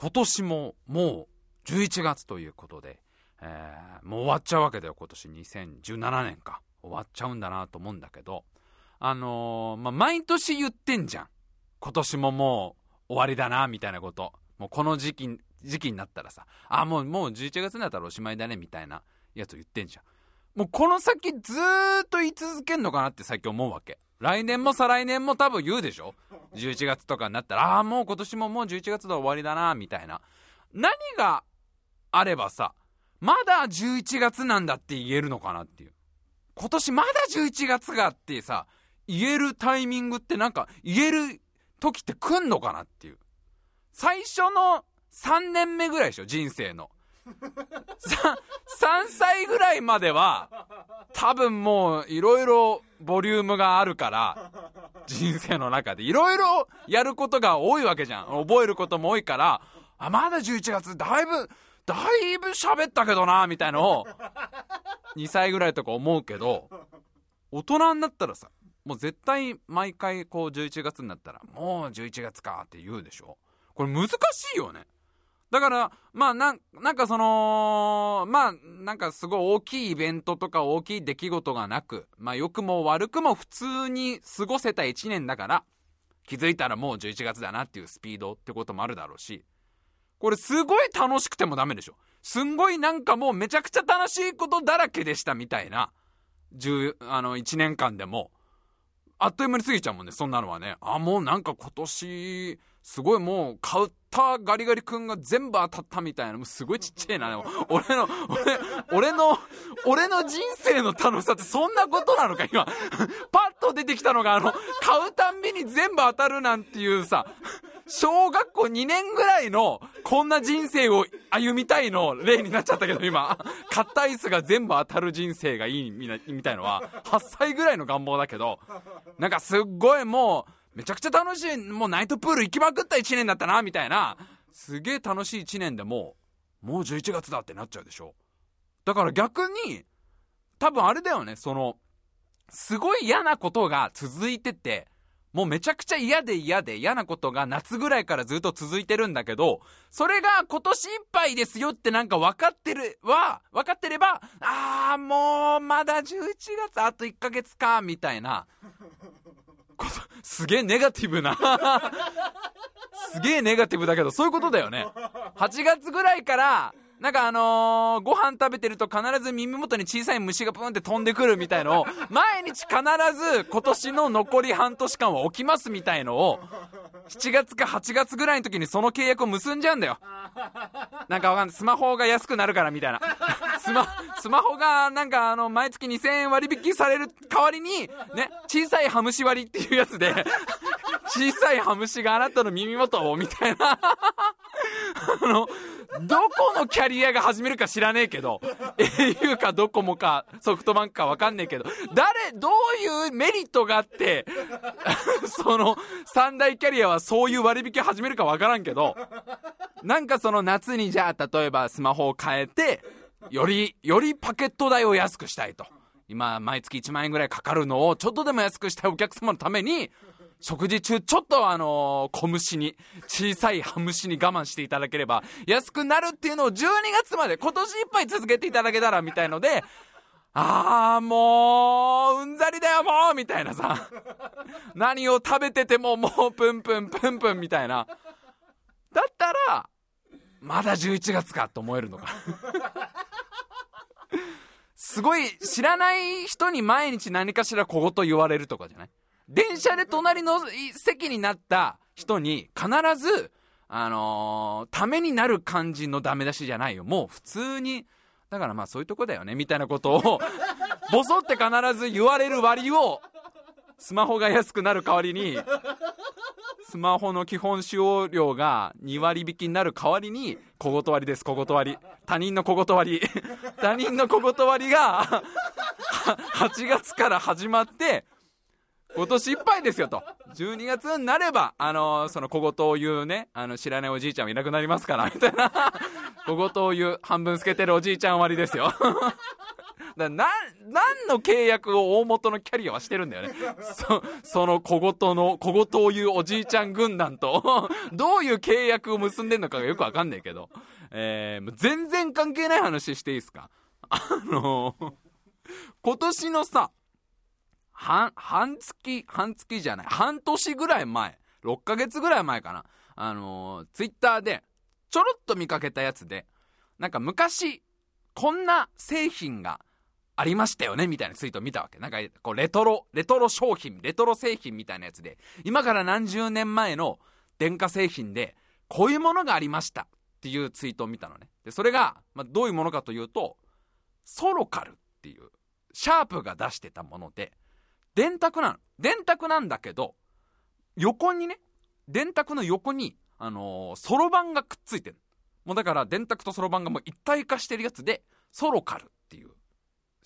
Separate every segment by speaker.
Speaker 1: 今年ももう11月ということで、えー、もう終わっちゃうわけだよ、今年2017年か。終わっちゃうんだなと思うんだけど、あのー、まあ、毎年言ってんじゃん。今年ももう終わりだな、みたいなこと。もうこの時期、時期になったらさ、あ、もう、もう11月になったらおしまいだね、みたいなやつを言ってんじゃん。もうこの先ずーっと言い続けんのかなって最近思うわけ。来年も再来年も多分言うでしょ ?11 月とかになったら、ああ、もう今年ももう11月で終わりだな、みたいな。何があればさ、まだ11月なんだって言えるのかなっていう。今年まだ11月がってさ、言えるタイミングってなんか言える時って来んのかなっていう。最初の3年目ぐらいでしょ人生の。3歳ぐらいまでは多分もういろいろボリュームがあるから人生の中で。いろいろやることが多いわけじゃん。覚えることも多いからあまだ11月だいぶだいぶ喋ったけどなみたいのを2歳ぐらいとか思うけど大人になったらさもう絶対毎回こう11月になったらもう11月かって言うでしょ。これ難しいよね。だから、まあな、なんかその、まあ、なんかすごい大きいイベントとか大きい出来事がなく、まあ良くも悪くも普通に過ごせた1年だから、気づいたらもう11月だなっていうスピードってこともあるだろうし、これすごい楽しくてもダメでしょ。すんごいなんかもうめちゃくちゃ楽しいことだらけでしたみたいな、10、あの、1年間でも、あっという間に過ぎちゃうもんね、そんなのはね。あ、もうなんか今年、すごいもう、買ったガリガリ君が全部当たったみたいな、もうすごいちっちゃいな、でも。俺の、俺、俺の、俺の人生の楽しさってそんなことなのか、今。パッと出てきたのが、あの、買うたんびに全部当たるなんていうさ、小学校2年ぐらいの、こんな人生を歩みたいの例になっちゃったけど、今。買ったアイスが全部当たる人生がいいみたいのは、8歳ぐらいの願望だけど、なんかすっごいもう、めちゃくちゃ楽しい、もうナイトプール行きまくった1年だったな、みたいな、すげえ楽しい1年でも、もう11月だってなっちゃうでしょ。だから逆に、多分あれだよね、その、すごい嫌なことが続いてて、もうめちゃくちゃ嫌で嫌で嫌なことが夏ぐらいからずっと続いてるんだけど、それが今年いっぱいですよってなんか分かってるは、分かってれば、あーもうまだ11月あと1ヶ月か、みたいな。すげえネガティブなすげえネガティブだけど、そういうことだよね。8月ぐらいから、なんかあのー、ご飯食べてると必ず耳元に小さい虫がプーンって飛んでくるみたいのを、毎日必ず今年の残り半年間は起きますみたいのを、7月か8月ぐらいの時にその契約を結んじゃうんだよ。なんかわかんない。スマホが安くなるからみたいな。スマ、スマホがなんかあの、毎月2000円割引される代わりに、ね、小さいハムシ割っていうやつで、小さいハムシがあなたの耳元を、みたいな。あの、どこのキャリアが始めるか知らねえけど、au かドコモかソフトバンクかわかんねえけど、誰、どういうメリットがあって、その三大キャリアはそういう割引始めるかわからんけど、なんかその夏にじゃあ例えばスマホを変えて、より、よりパケット代を安くしたいと。今、毎月1万円ぐらいかかるのを、ちょっとでも安くしたいお客様のために、食事中、ちょっとあの、小虫に、小さいハムシに我慢していただければ、安くなるっていうのを12月まで、今年いっぱい続けていただけたら、みたいので、あーもう、うんざりだよもうみたいなさ。何を食べててももうプンプンプンプンみたいな。だったら、まだ11月かと思えるのか。すごい、知らない人に毎日何かしら小言言われるとかじゃない？電車で隣の席になった人に必ず、あのー、ためになる感じのダメ出しじゃないよ。もう普通に、だからまあそういうとこだよね、みたいなことを、ボソって必ず言われる割を、スマホが安くなる代わりに、スマホの基本使用料が2割引きになる代わりに、小言割りです、小言割り。他人の小言割り。他人の小言割りが、8月から始まって、今年いっぱいですよと。12月になれば、あのー、その小言を言うね、あの、知らないおじいちゃんはいなくなりますから、みたいな。小言を言う、半分透けてるおじいちゃん割りですよ。だな、何の契約を大元のキャリアはしてるんだよね。そ、その小言の、小言を言うおじいちゃん軍団と、どういう契約を結んでんのかがよくわかんないけど。えー、全然関係ない話していいですか？あのー、今年のさ、半、半月、半月じゃない、半年ぐらい前、6ヶ月ぐらい前かな。あのー、ツイッターで、ちょろっと見かけたやつで、なんか昔、こんな製品がありましたよねみたいなツイートを見たわけ。なんか、こう、レトロ、レトロ商品、レトロ製品みたいなやつで、今から何十年前の電化製品で、こういうものがありましたっていうツイートを見たのね。で、それが、まあ、どういうものかというと、ソロカルっていう、シャープが出してたもので、電卓なの。電卓なんだけど、横にね、電卓の横に、あのそろばんがくっついてる。もうだから電卓とそろばんがもう一体化してるやつで、ソロカル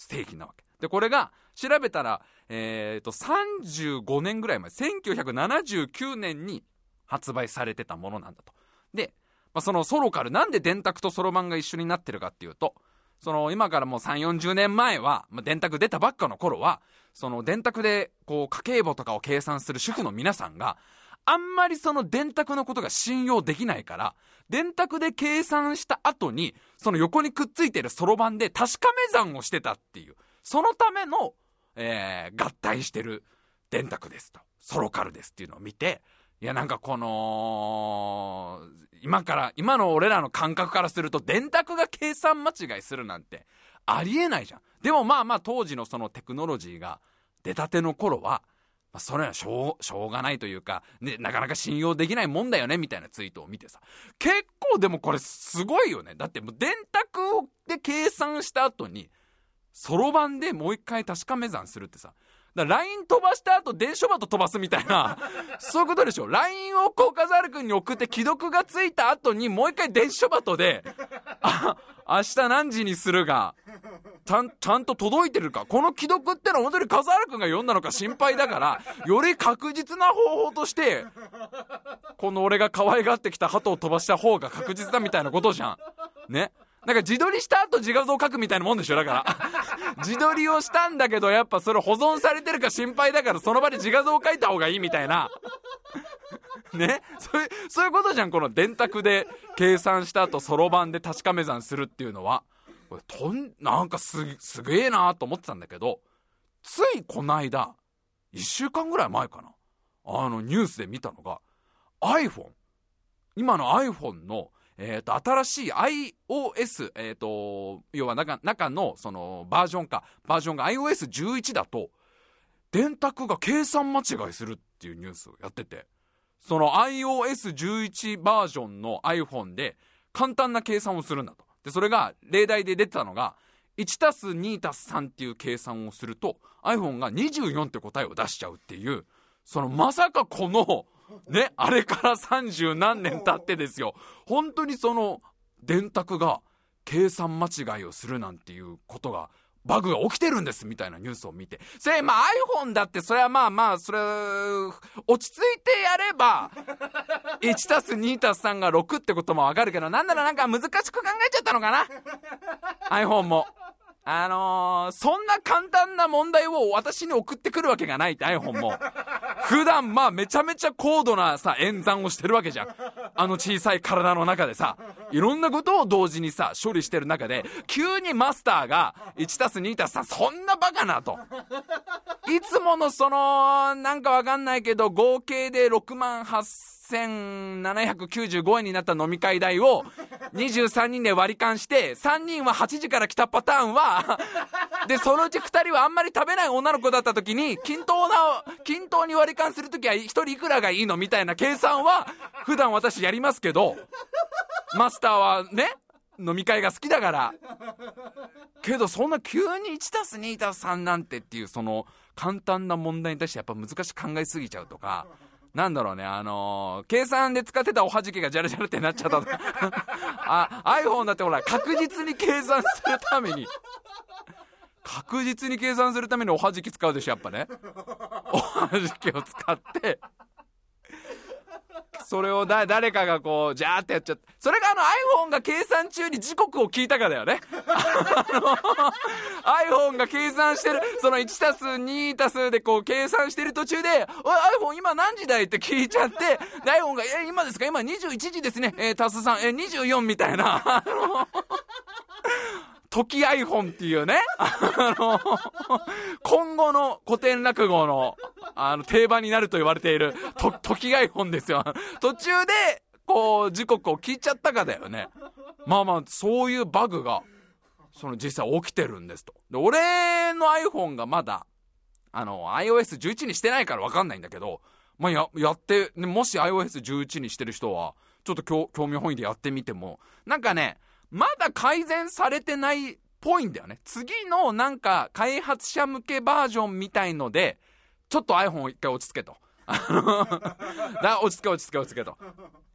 Speaker 1: っていう製品なわけ。で、これが調べたら、えっ、ー、と、35年ぐらい前、1979年に発売されてたものなんだと。で、まあ、そのソロカル、なんで電卓とそろばんが一緒になってるかっていうと、その今からもう3、40年前は、まあ、電卓出たばっかの頃は、その電卓でこう家計簿とかを計算する主婦の皆さんが、あんまりその電卓のことが信用できないから、電卓で計算した後に、その横にくっついてるそろばんで確かめ算をしてたっていう、そのための、えー、合体してる電卓ですと、ソロカルですっていうのを見て、いやなんかこの、今から、今の俺らの感覚からすると、電卓が計算間違いするなんて、ありえないじゃん。でもまあまあ当時のそのテクノロジーが出たての頃は、まあ、それはしょう、しょうがないというか、ね、なかなか信用できないもんだよね、みたいなツイートを見てさ。結構でもこれすごいよね。だってもう電卓で計算した後に、そろばんでもう一回確かめ算するってさ。だ LINE 飛ばした後、電書バト飛ばすみたいな、そういうことでしょ。LINE をこう、カザール君に送って既読がついた後に、もう一回電書バトで、あ、明日何時にするが、ちゃん、ちゃんと届いてるか。この既読ってのは本当に笠原くんが読んだのか心配だから、より確実な方法として、この俺が可愛がってきた鳩を飛ばした方が確実だみたいなことじゃん。ね。なんか自撮りした後自画像書くみたいなもんでしょだから。自撮りをしたんだけど、やっぱそれ保存されてるか心配だから、その場で自画像書いた方がいいみたいな。ね？そういう、そういうことじゃん、この電卓で計算した後、そろばんで確かめ算するっていうのは。これとん、なんかす、すげえなと思ってたんだけど、ついこないだ、1週間ぐらい前かな。あの、ニュースで見たのが、iPhone。今の iPhone の、えっ、ー、と、新しい iOS、えっ、ー、と、要は中、中の、その、バージョンか、バージョンが iOS11 だと、電卓が計算間違いするっていうニュースをやってて、その iOS11 バージョンの iPhone で簡単な計算をするんだと。で、それが例題で出てたのが、1たす2たす3っていう計算をすると iPhone が24って答えを出しちゃうっていうそのまさかこのねあれから30何年経ってですよ本当にその電卓が計算間違いをするなんていうことがバグが起きてるんですみたいなニュースを見て。それ、まあ iPhone だって、それはまあまあ、それ、落ち着いてやれば、1たす2たす3が6ってこともわかるけど、なんならなんか難しく考えちゃったのかな ?iPhone も。あのー、そんな簡単な問題を私に送ってくるわけがないって iPhone も。普段まあめちゃめちゃ高度なさ、演算をしてるわけじゃん。あの小さい体の中でさ、いろんなことを同時にさ、処理してる中で、急にマスターが1たす2たす3、そんなバカなと。いつものその、なんかわかんないけど、合計で6万8000 1795円になった飲み会代を23人で割り勘して3人は8時から来たパターンは でそのうち2人はあんまり食べない女の子だった時に均等な均等に割り勘する時は1人いくらがいいのみたいな計算は普段私やりますけどマスターはね飲み会が好きだから。けどそんな急に 1+2+3 なんてっていうその簡単な問題に対してやっぱ難しく考えすぎちゃうとかなんだろうね、あのー、計算で使ってたおはじきがジャルジャルってなっちゃった。あ、iPhone だってほら、確実に計算するために、確実に計算するためにおはじき使うでしょ、やっぱね。おはじきを使って、それをだ誰かがこうジャーってやっちゃってそれがあの iPhone が計算中に時刻を聞いたかだよね。iPhone が計算してるその1たす2たすでこう計算してる途中で「おい iPhone 今何時だい?」って聞いちゃって iPhone が「え今ですか？今21時ですね。えー、足す3え24」みたいな。あの時 iPhone っていうね、あの、今後の古典落語の、あの、定番になると言われている、と、時 iPhone ですよ。途中で、こう、時刻を聞いちゃったかだよね。まあまあ、そういうバグが、その実際起きてるんですと。で、俺の iPhone がまだ、あの、iOS11 にしてないからわかんないんだけど、まあ、や、やって、ね、もし iOS11 にしてる人は、ちょっと興味本位でやってみても、なんかね、まだ改善されてないっぽいんだよね。次のなんか開発者向けバージョンみたいので、ちょっと iPhone を一回落ち着けと。だ落ち着け落ち着け落ち着けと。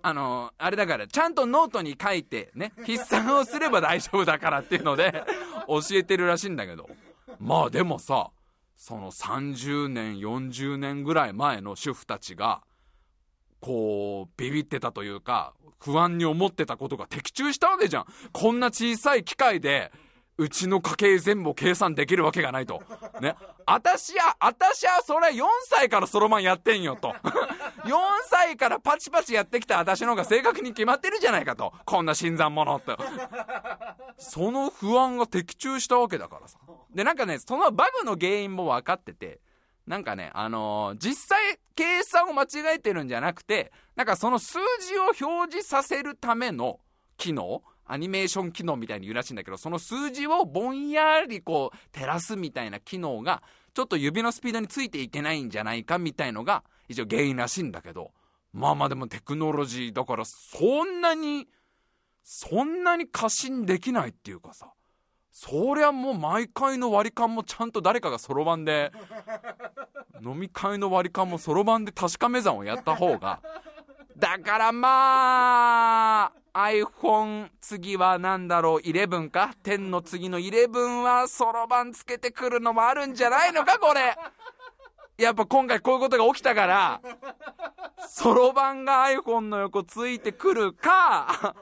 Speaker 1: あのあれだからちゃんとノートに書いてね筆算をすれば大丈夫だからっていうので教えてるらしいんだけどまあでもさその30年40年ぐらい前の主婦たちがこうビビってたというか不安に思ってたことが的中したわけじゃん。こんな小さい機械で、うちの家計全部計算できるわけがないと。ね。あたしや、あたしはそれ4歳からそろばんやってんよと。4歳からパチパチやってきた私の方が正確に決まってるじゃないかと。こんな新参者って。その不安が的中したわけだからさ。で、なんかね、そのバグの原因も分かってて、なんかね、あのー、実際計算を間違えてるんじゃなくて、なんかその数字を表示させるための機能アニメーション機能みたいに言うらしいんだけど、その数字をぼんやりこう照らすみたいな機能が、ちょっと指のスピードについていけないんじゃないかみたいのが、一応原因らしいんだけど、まあまあでもテクノロジーだからそんなに、そんなに過信できないっていうかさ、そりゃもう毎回の割り勘もちゃんと誰かがそろばんで 飲み会の割り勘もそろばんで確かめ算をやった方が。だからまあ iPhone 次は何だろう？11か？10の次の11はそろばんつけてくるのもあるんじゃないのか？これ。やっぱ今回こういうことが起きたからそろばんが iPhone の横ついてくるか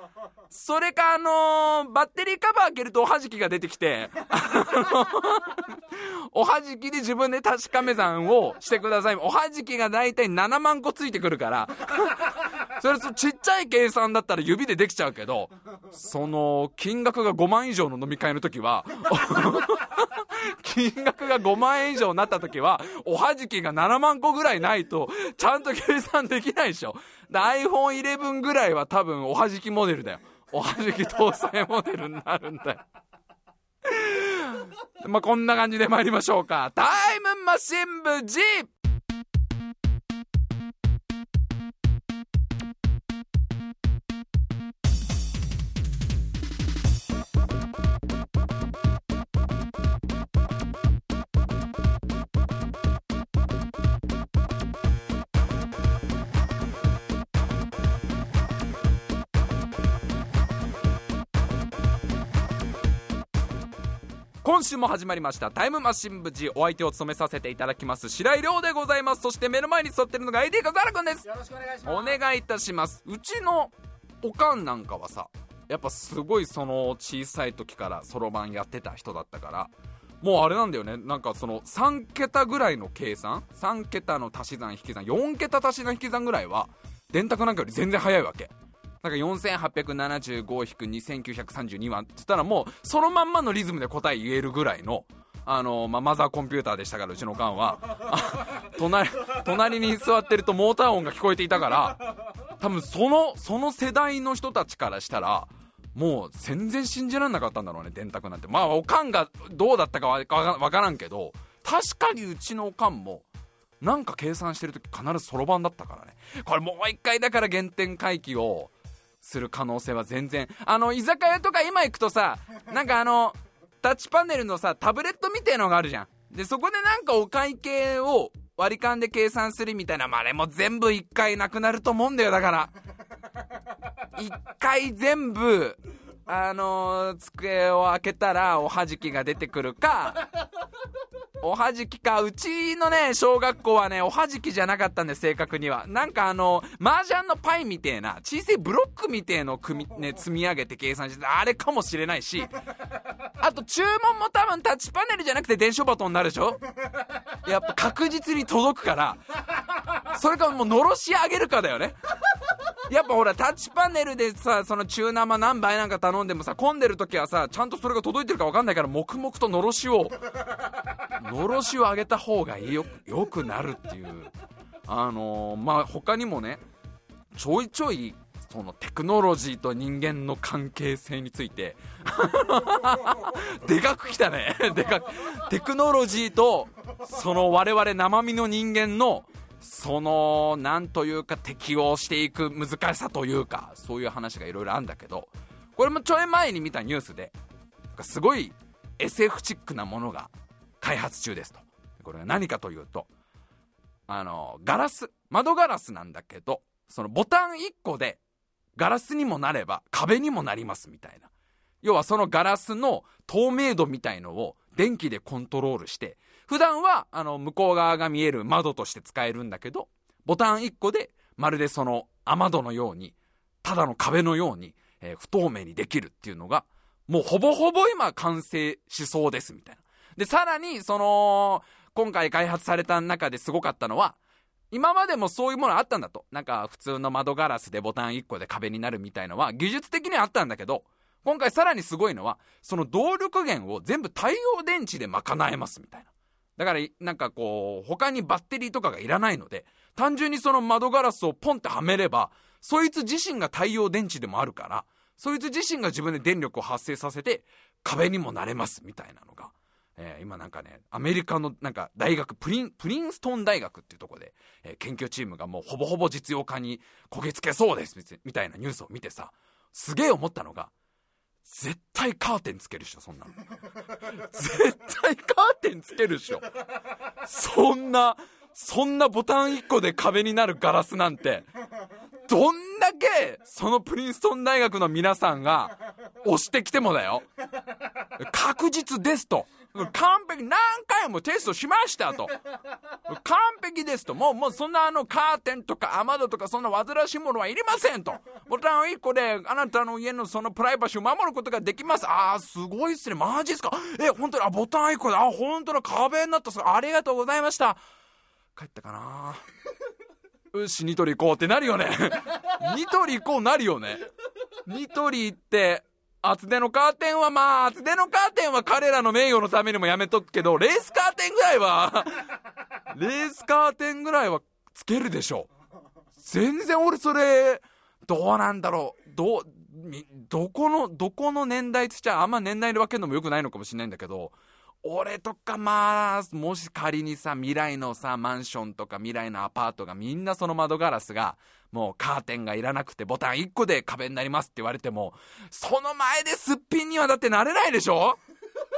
Speaker 1: それかあのー、バッテリーカバー開けるとおはじきが出てきて、おはじきで自分で確かめ算をしてください。おはじきが大体7万個ついてくるから、それちっちゃい計算だったら指でできちゃうけど、その、金額が5万以上の飲み会の時は、金額が5万円以上になった時は、おはじきが7万個ぐらいないと、ちゃんと計算できないでしょ。iPhone11 ぐらいは多分おはじきモデルだよ。おはじき搭載モデルになるんだよ。まあ、こんな感じで参りましょうか。タイムマシン部 G! 今週も始まりましたタイムマシン部 G お相手を務めさせていただきます白井亮でございます。そして目の前に座ってるのが AD 笠原くんです。
Speaker 2: よろしくお願いします。
Speaker 1: お願いいたします。うちのおかんなんかはさやっぱすごいその小さい時からそろばんやってた人だったからもうあれなんだよね。なんかその3桁ぐらいの計算3桁の足し算引き算4桁足し算引き算ぐらいは電卓なんかより全然早いわけなんか4875-2932はっつったらもうそのまんまのリズムで答え言えるぐらいのあの、まあ、マザーコンピューターでしたからうちの缶は。隣隣に座ってるとモーター音が聞こえていたから多分そのその世代の人たちからしたらもう全然信じられなかったんだろうね電卓なんて。まあおかんがどうだったかわからんけど確かにうちのおかんもなんか計算してる時必ずそろばんだったからね。これもう一回だから原点回帰をする可能性は全然。あの居酒屋とか今行くとさなんかあのタッチパネルのさタブレットみたいのがあるじゃん。でそこでなんかお会計を割り勘で計算するみたいな、まあ、れも全部1回なくなると思うんだよだから。1回全部あのー、机を開けたらおはじきが出てくるか おはじきか。うちのね、小学校はね、おはじきじゃなかったんで、正確には。なんかあの、麻雀のパイみてえな、小さいブロックみてえの組み、ね、積み上げて計算して、あれかもしれないし、あと注文も多分タッチパネルじゃなくて電書バトンになるでしょ？やっぱ確実に届くから、それかもうのろし上げるかだよね。やっぱほら、タッチパネルでさ、その中生何杯なんか頼んでもさ、混んでる時はさ、ちゃんとそれが届いてるか分かんないから、黙々とのろしを、のろしを上げた方がよよくなるっていう。あのー、まあ、他にもね、ちょいちょい、そのテクノロジーと人間の関係性について でかくきたねでかくテクノロジーとその我々生身の人間のその、なんというか適応していく難しさというか、そういう話がいろいろあるんだけど、これもちょい前に見たニュースで、すごい SF チックなものが開発中ですと。これが何かというと、あの、ガラス、窓ガラスなんだけど、そのボタン1個でガラスにもなれば壁にもなりますみたいな。要はそのガラスの透明度みたいのを電気でコントロールして、普段は、あの、向こう側が見える窓として使えるんだけど、ボタン1個で、まるでその雨戸のように、ただの壁のように、えー、不透明にできるっていうのが、もうほぼほぼ今完成しそうです、みたいな。で、さらに、その、今回開発された中ですごかったのは、今までもそういうものあったんだと。なんか普通の窓ガラスでボタン1個で壁になるみたいのは技術的にはあったんだけど、今回さらにすごいのは、その動力源を全部太陽電池で賄えますみたいな。だから、なんかこう、他にバッテリーとかがいらないので、単純にその窓ガラスをポンってはめれば、そいつ自身が太陽電池でもあるから、そいつ自身が自分で電力を発生させて、壁にもなれますみたいなのが、えー、今なんかね、アメリカのなんか大学、プリン、プリンストン大学っていうとこで、えー、研究チームがもうほぼほぼ実用化にこぎつけそうですみたいなニュースを見てさ、すげえ思ったのが、絶対カーテンつけるでしょ、そんなの。絶対カーテンつけるでしょ。そんな、そんなボタン1個で壁になるガラスなんて、どんだけ、そのプリンストン大学の皆さんが、押してきてもだよ。確実ですと。完璧、何回もテストしましたと。完璧ですと。もう、もうそんなあのカーテンとか雨戸とかそんな煩わしいものはいりませんと。ボタン1個であなたの家のそのプライバシーを守ることができます。ああ、すごいっすね。マジっすか。え、本当に、あ、ボタン1個で、あ、本当だ、壁になった。ありがとうございました。帰ったかなよし、ニトリ行こうってなるよね。ニトリ行こうなるよね。ニトリ行って、厚手のカーテンはまあ、厚手のカーテンは彼らの名誉のためにもやめとくけど、レースカーテンぐらいは レースカーテンぐらいはつけるでしょ。全然俺それ、どうなんだろう。ど、どこの、どこの年代っつっちゃあんま年代で分けるのもよくないのかもしれないんだけど、俺とかまあ、もし仮にさ、未来のさ、マンションとか未来のアパートがみんなその窓ガラスが、もうカーテンがいらなくてボタン1個で壁になりますって言われても、その前ですっぴんにはだってなれないでしょ？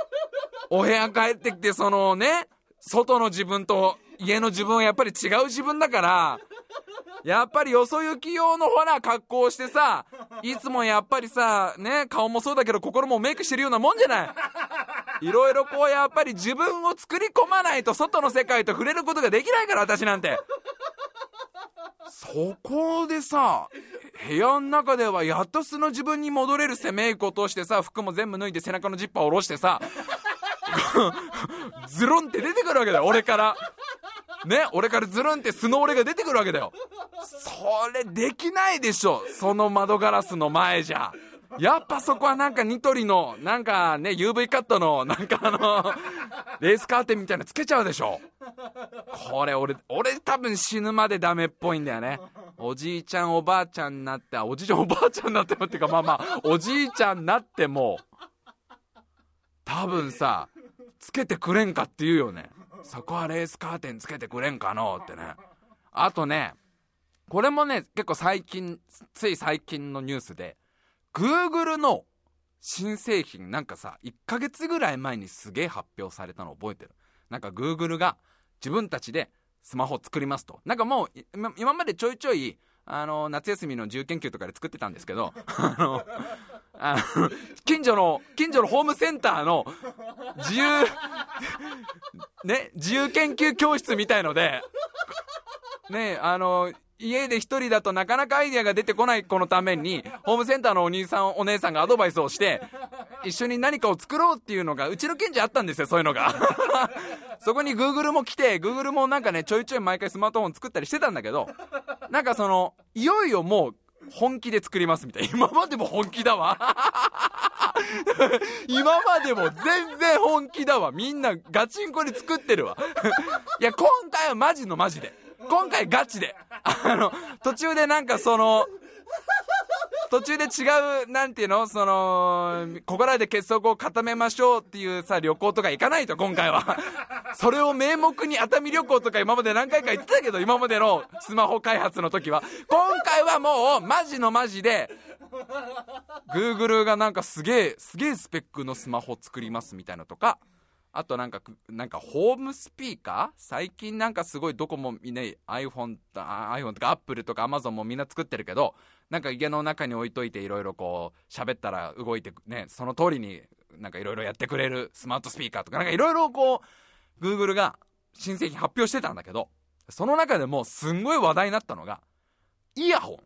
Speaker 1: お部屋帰ってきて、そのね、外の自分と家の自分はやっぱり違う自分だから、やっぱりよそ行き用のほら格好してさ、いつもやっぱりさ、ね、顔もそうだけど心もメイクしてるようなもんじゃないいろいろこうやっぱり自分を作り込まないと外の世界と触れることができないから私なんて。そこでさ、部屋の中ではやっと素の自分に戻れるせメイクを通してさ、服も全部脱いで背中のジッパーを下ろしてさ、ズルンって出てくるわけだよ、俺から。ね、俺からズルンって素の俺が出てくるわけだよ。それできないでしょ、その窓ガラスの前じゃ。やっぱそこはなんかニトリの、なんかね、UV カットの、なんかあの、レースカーテンみたいなつけちゃうでしょ。これ俺、俺多分死ぬまでダメっぽいんだよね。おじいちゃんおばあちゃんになって、おじいちゃんおばあちゃんになってもっていうか、まあまあ、おじいちゃんになっても、多分さ、つけてくれんかって言うよね。そこはレースカーテンつけてくれんかのってね。あとね、これもね、結構最近、つい最近のニュースで、Google の新製品なんかさ、1ヶ月ぐらい前にすげえ発表されたの覚えてる？なんか Google が自分たちでスマホを作りますと。なんかもう、今までちょいちょい、あの、夏休みの自由研究とかで作ってたんですけど、あの、あの、近所の、近所のホームセンターの自由、ね、自由研究教室みたいので、ね、あの、家で一人だとなかなかアイデアが出てこない子のために、ホームセンターのお兄さん、お姉さんがアドバイスをして、一緒に何かを作ろうっていうのが、うちの近所あったんですよ、そういうのが。そこに Google も来て、Google もなんかね、ちょいちょい毎回スマートフォン作ったりしてたんだけど、なんかその、いよいよもう、本気で作りますみたいな。今までも本気だわ。今までも全然本気だわ。みんなガチンコで作ってるわ。いや、今回はマジのマジで。今回ガチで。あの、途中でなんかその、途中で違う、なんていうの？その、ここらで結束を固めましょうっていうさ、旅行とか行かないと、今回は。それを名目に熱海旅行とか今まで何回か行ってたけど、今までのスマホ開発の時は。今回はもう、マジのマジで、Google がなんかすげえ、すげえスペックのスマホ作りますみたいなとか、あとなんか、なんかホームスピーカー？最近なんかすごいどこもみんな iPhone と、iPhone とか Apple とか Amazon もみんな作ってるけど、なんか家の中に置いといていろいろこう喋ったら動いてね、その通りになんかいろいろやってくれるスマートスピーカーとかなんかいろいろこう、Google が新製品発表してたんだけど、その中でもすんごい話題になったのが、イヤホン。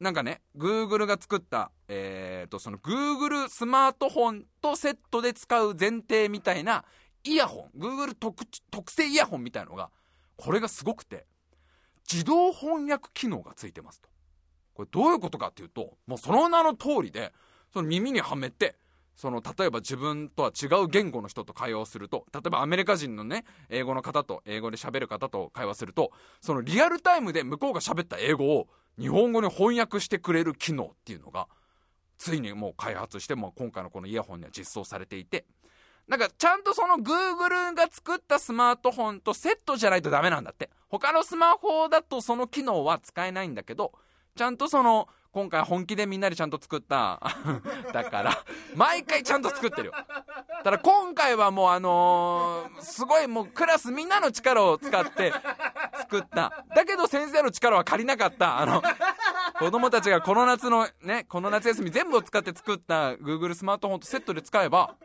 Speaker 1: なんかね、Google が作った、えーと、その Google スマートフォンとセットで使う前提みたいなイヤホン、Google 特特製イヤホンみたいのが、これがすごくて、自動翻訳機能がついてますと。これどういうことかっていうと、もうその名の通りで、その耳にはめて、その例えば自分とは違う言語の人と会話をすると例えばアメリカ人のね英語の方と英語で喋る方と会話するとそのリアルタイムで向こうが喋った英語を日本語に翻訳してくれる機能っていうのがついにもう開発しても今回のこのイヤホンには実装されていてなんかちゃんとその Google が作ったスマートフォンとセットじゃないとダメなんだって。他のスマホだとその機能は使えないんだけどちゃんとその今回本気でみんなでちゃんと作った だから毎回ちゃんと作ってるよ。ただ今回はもうあのー、すごいもうクラスみんなの力を使って作った。だけど先生の力は借りなかった。あの子供たちがこの夏のねこの夏休み全部を使って作った Google スマートフォンとセットで使えば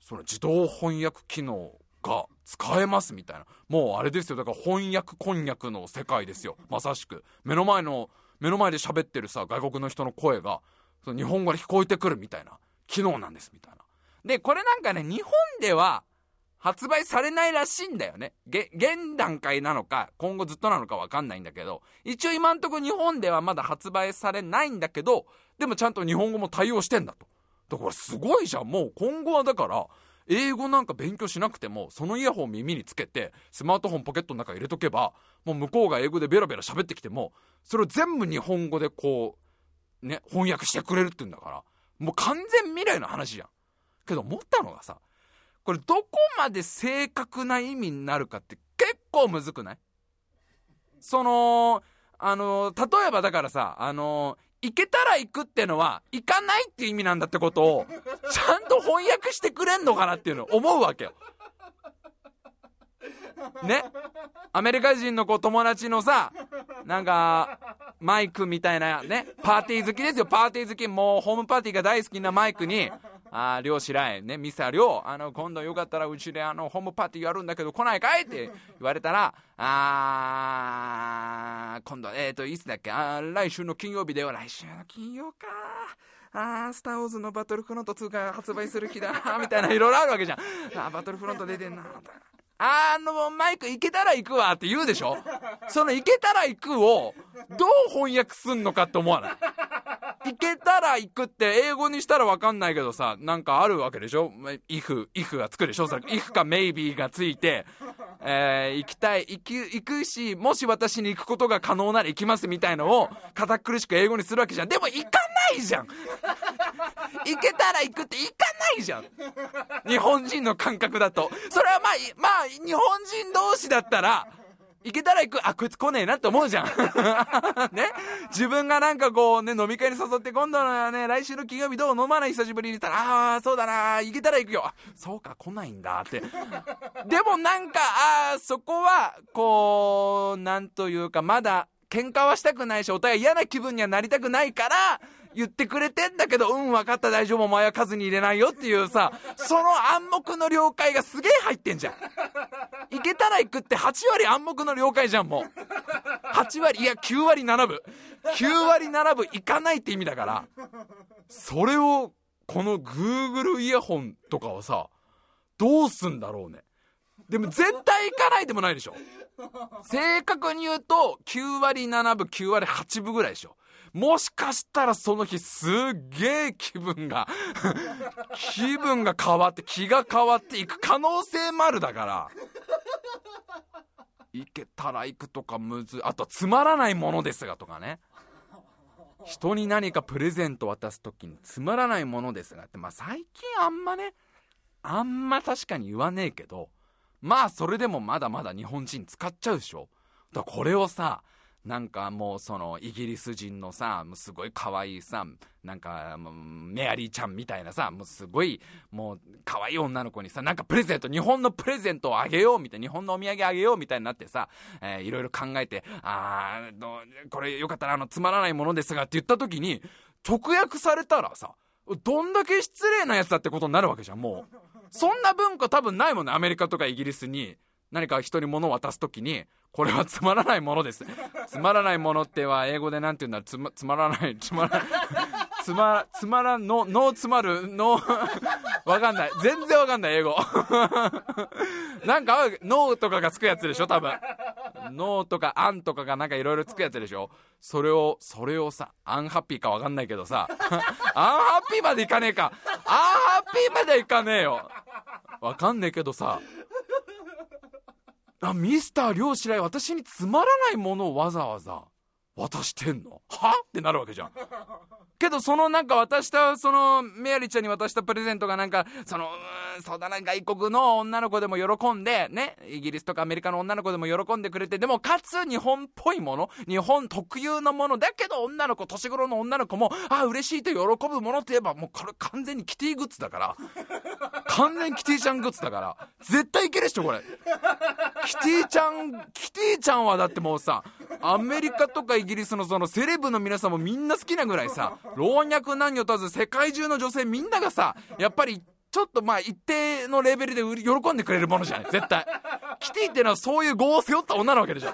Speaker 1: その自動翻訳機能が使えますみたいな。もうあれですよ。だから翻訳こんにゃくの世界ですよ。まさしく。目の前の目の前で喋ってるさ外国の人の声がその日本語で聞こえてくるみたいな機能なんですみたいな。でこれなんかね日本では発売されないらしいんだよね。現段階なのか今後ずっとなのか分かんないんだけど一応今んとこ日本ではまだ発売されないんだけどでもちゃんと日本語も対応してんだと。だからすごいじゃん。もう今後はだから英語なんか勉強しなくてもそのイヤホン耳につけてスマートフォンポケットの中入れとけばもう向こうが英語でベラベラ喋ってきてもそれを全部日本語でこうね翻訳してくれるって言うんだからもう完全未来の話じゃん。けど思ったのがさこれどこまで正確な意味になるかって結構むずくない？そのあの例えばだからさあの行けたら行くってのは行かないって意味なんだってことをちゃんと翻訳してくれんのかなっていうの思うわけよ。ね？アメリカ人の子友達のさなんかマイクみたいなね？パーティー好きですよ。パーティー好き。もうホームパーティーが大好きなマイクにああ漁師らえね。ミサ漁あの今度よかったらうちであのホームパーティーやるんだけど来ないかい？って言われたらあー今度えっ、ー、といつだっけ？あ来週の金曜日では来週の金曜か。あー、スター・ウォーズのバトルフロント2が発売する気だみたいないろいろあるわけじゃん。あバトルフロント出てんなあのマイク行けたら行くわって言うでしょ？その行けたら行くをどう翻訳すんのかって思わない？行けたら行くって英語にしたら分かんないけどさなんかあるわけでしょ？if, if がつくでしょ？それ if か maybe がついて、えー、行きたい行く行くしもし私に行くことが可能なら行きますみたいのを堅苦しく英語にするわけじゃん。でも行かないじゃん！行けたら行くって行かないじゃん！日本人の感覚だと。それはまあまあ日本人同士だったら行けたら行く。あこいつ来ねえなって思うじゃん。ね。自分がなんかこうね飲み会に誘って今度のね来週の金曜日どう？飲まない？久しぶりに言ったら。ああそうだな。行けたら行くよ。そうか来ないんだって。でもなんかああそこはこうなんというかまだ喧嘩はしたくないしお互い嫌な気分にはなりたくないから言ってくれてんだけど、うん、分かった、大丈夫、お前は数に入れないよっていうさ、その暗黙の了解がすげえ入ってんじゃん。行けたら行くって8割暗黙の了解じゃん、もう。8割、いや、9割並ぶ。9割並ぶ、行かないって意味だから。それを、この Google イヤホンとかはさ、どうすんだろうね。でも絶対行かないでもないでしょ。正確に言うと、9割7分、9割8分ぐらいでしょ。もしかしたらその日すっげえ気分が 気分が変わって気が変わっていく可能性もあるだから。行けたら行くとかむずあとつまらないものですがとかね。人に何かプレゼント渡す時につまらないものですがってまあ最近あんまねあんま確かに言わねえけどまあそれでもまだまだ日本人使っちゃうでしょ。だからこれをさなんかもうそのイギリス人のさ、もうすごい可愛いさ、なんかメアリーちゃんみたいなさ、もうすごいもう可愛い女の子にさ、なんかプレゼント、日本のプレゼントをあげようみたいな、日本のお土産あげようみたいになってさ、えー、いろいろ考えて、あー、これよかったらあのつまらないものですがって言った時に、直訳されたらさ、どんだけ失礼なやつだってことになるわけじゃん、もう。そんな文化多分ないもんね、アメリカとかイギリスに。何か人に物を渡す時に、これはつまらないものです。つまらないものっては英語で何て言うんだつま、つまらない、つまら、つま、つまらん、の、のつまる、の、わかんない。全然わかんない、英語。なんか、ノーとかがつくやつでしょ、多分。ノーとかアンとかがなんかいろいろつくやつでしょ。それを、それをさ、アンハッピーかわかんないけどさ、アンハッピーまでいかねえか。アンハッピーまでいかねえよ。わかんねえけどさ、あ、ミスター漁師来私につまらないものをわざわざ。渡してんの？は？ってなるわけじゃん。けどそのなんか渡したそのメアリちゃんに渡したプレゼントがなんかそのそうだな外国の女の子でも喜んでね？イギリスとかアメリカの女の子でも喜んでくれてでもかつ日本っぽいもの？日本特有のものだけど女の子年頃の女の子もあ嬉しいと喜ぶものといえばもうこれ完全にキティグッズだから。完全キティちゃんグッズだから。絶対いけるっしょこれ。キティちゃんキティちゃんはだってもうさアメリカとかイギリスのそのセレブの皆さんもみんな好きなぐらいさ老若男女問わず世界中の女性みんながさやっぱりちょっとまあ一定のレベルで喜んでくれるものじゃない。絶対。キティっていうのはそういう業を背負った女なわけでしょ。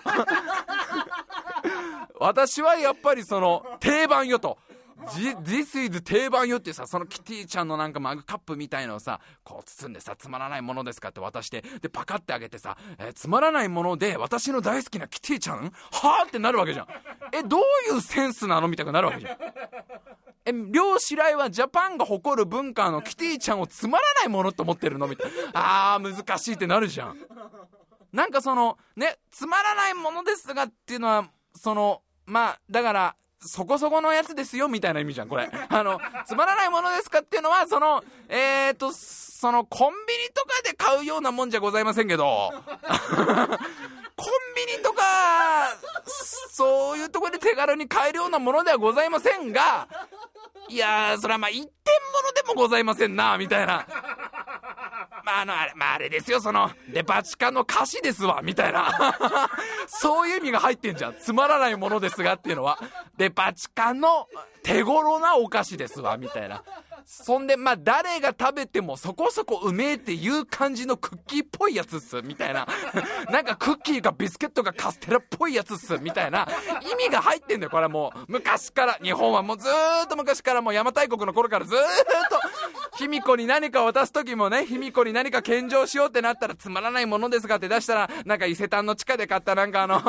Speaker 1: 私はやっぱりその定番よと。This is 定番よってさ、そのキティちゃんのなんかマグカップみたいのをさ、こう包んでさ、つまらないものですかって渡して、で、パカってあげてさ、えー、つまらないもので私の大好きなキティちゃん？はあってなるわけじゃん。え、どういうセンスなのみたいになるわけじゃん。え、漁師来はジャパンが誇る文化のキティちゃんをつまらないものって思ってるのみたいな。あー、難しいってなるじゃん。なんかその、ね、つまらないものですがっていうのは、その、まあ、だから、そこそこのやつですよみたいな意味じゃん、これ。あの、つまらないものですかっていうのは、その、えーと、その、コンビニとかで買うようなもんじゃございませんけど、コンビニとか、そういうとこで手軽に買えるようなものではございませんが、いや、それはまあ一点物でもございませんな、みたいな。まあ、あの、あれ、まあ、あれですよ、その、デパ地下の歌詞ですわ、みたいな。そういう意味が入ってんじゃん。つまらないものですがっていうのは、デパ地下の手頃なお菓子ですわ、みたいな。そんで、まあ、誰が食べてもそこそこうめえっていう感じのクッキーっぽいやつっす、みたいな。なんかクッキーかビスケットかカステラっぽいやつっす、みたいな意味が入ってんだよ、これはもう。昔から、日本はもうずーっと昔からもう邪馬台国の頃からずーっと、卑弥呼に何か渡す時もね、卑弥呼に何か献上しようってなったらつまらないものですがって出したら、なんか伊勢丹の地下で買ったなんかあの